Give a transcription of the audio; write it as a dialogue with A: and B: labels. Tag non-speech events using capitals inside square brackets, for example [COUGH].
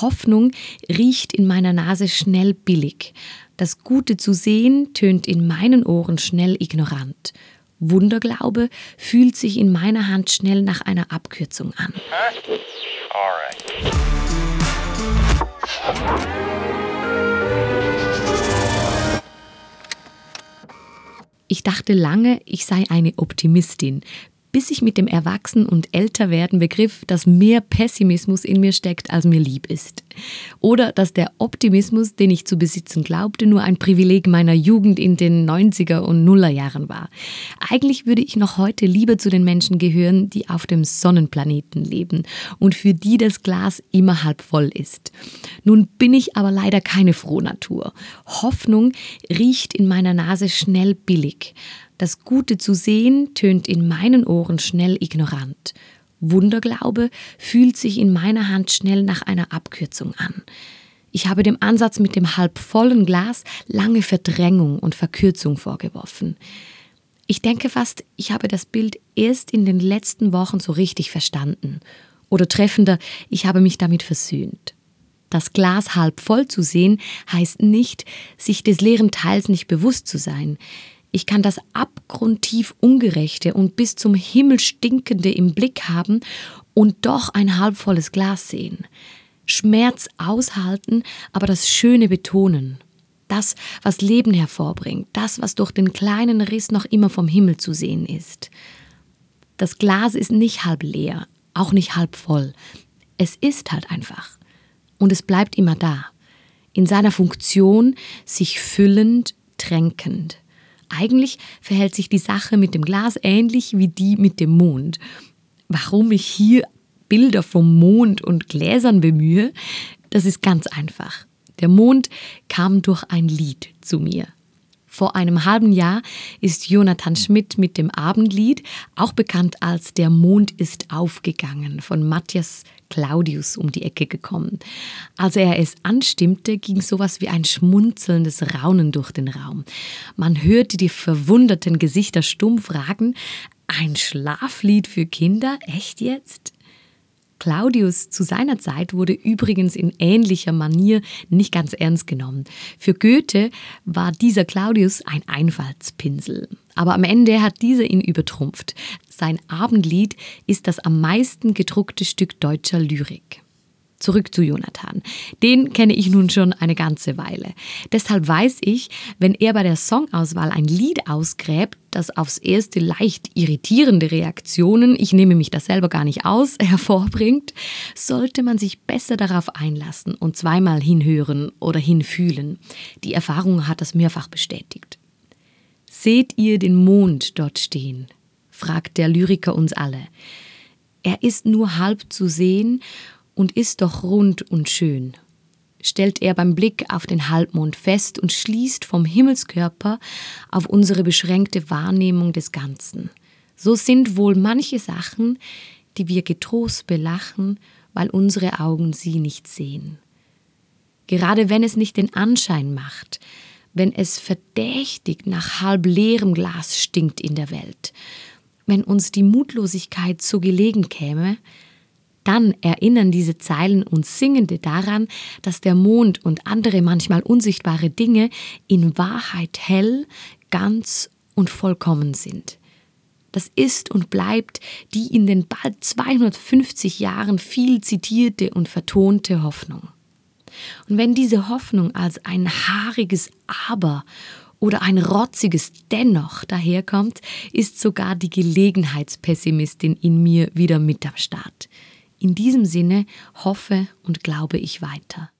A: Hoffnung riecht in meiner Nase schnell billig. Das Gute zu sehen tönt in meinen Ohren schnell ignorant. Wunderglaube fühlt sich in meiner Hand schnell nach einer Abkürzung an. Ich dachte lange, ich sei eine Optimistin, bis ich mit dem Erwachsen- und Älterwerden begriff, dass mehr Pessimismus in mir steckt, als mir lieb ist. Oder dass der Optimismus, den ich zu besitzen glaubte, nur ein Privileg meiner Jugend in den 90er und Nullerjahren war. Eigentlich würde ich noch heute lieber zu den Menschen gehören, die auf dem Sonnenplaneten leben und für die das Glas immer halb voll ist. Nun bin ich aber leider keine Frohnatur. Hoffnung riecht in meiner Nase schnell billig. Das Gute zu sehen tönt in meinen Ohren schnell ignorant. Wunderglaube fühlt sich in meiner Hand schnell nach einer Abkürzung an. Ich habe dem Ansatz mit dem halb vollen Glas lange Verdrängung und Verkürzung vorgeworfen. Ich denke fast, ich habe das Bild erst in den letzten Wochen so richtig verstanden. Oder treffender, ich habe mich damit versöhnt. Das Glas halb voll zu sehen heißt nicht, sich des leeren Teils nicht bewusst zu sein. Ich kann das abgrundtief Ungerechte und bis zum Himmel stinkende im Blick haben und doch ein halbvolles Glas sehen. Schmerz aushalten, aber das Schöne betonen. Das, was Leben hervorbringt, das, was durch den kleinen Riss noch immer vom Himmel zu sehen ist. Das Glas ist nicht halb leer, auch nicht halb voll. Es ist halt einfach. Und es bleibt immer da. In seiner Funktion, sich füllend, tränkend. Eigentlich verhält sich die Sache mit dem Glas ähnlich wie die mit dem Mond. Warum ich hier Bilder vom Mond und Gläsern bemühe, das ist ganz einfach. Der Mond kam durch ein Lied zu mir. Vor einem halben Jahr ist Jonathan Schmidt mit dem Abendlied, auch bekannt als Der Mond ist aufgegangen, von Matthias Claudius um die Ecke gekommen. Als er es anstimmte, ging sowas wie ein schmunzelndes Raunen durch den Raum. Man hörte die verwunderten Gesichter stumm fragen, ein Schlaflied für Kinder? Echt jetzt? Claudius zu seiner Zeit wurde übrigens in ähnlicher Manier nicht ganz ernst genommen. Für Goethe war dieser Claudius ein Einfallspinsel. Aber am Ende hat dieser ihn übertrumpft. Sein Abendlied ist das am meisten gedruckte Stück deutscher Lyrik. Zurück zu Jonathan. Den kenne ich nun schon eine ganze Weile. Deshalb weiß ich, wenn er bei der Songauswahl ein Lied ausgräbt, das aufs erste leicht irritierende Reaktionen, ich nehme mich das selber gar nicht aus, [LAUGHS] hervorbringt, sollte man sich besser darauf einlassen und zweimal hinhören oder hinfühlen. Die Erfahrung hat das mehrfach bestätigt. Seht ihr den Mond dort stehen? fragt der Lyriker uns alle. Er ist nur halb zu sehen und ist doch rund und schön, stellt er beim Blick auf den Halbmond fest und schließt vom Himmelskörper auf unsere beschränkte Wahrnehmung des Ganzen. So sind wohl manche Sachen, die wir getrost belachen, weil unsere Augen sie nicht sehen. Gerade wenn es nicht den Anschein macht, wenn es verdächtig nach halb leerem Glas stinkt in der Welt, wenn uns die Mutlosigkeit so gelegen käme, dann erinnern diese Zeilen uns Singende daran, dass der Mond und andere manchmal unsichtbare Dinge in Wahrheit hell, ganz und vollkommen sind. Das ist und bleibt die in den bald 250 Jahren viel zitierte und vertonte Hoffnung. Und wenn diese Hoffnung als ein haariges Aber oder ein rotziges Dennoch daherkommt, ist sogar die Gelegenheitspessimistin in mir wieder mit am Start. In diesem Sinne hoffe und glaube ich weiter.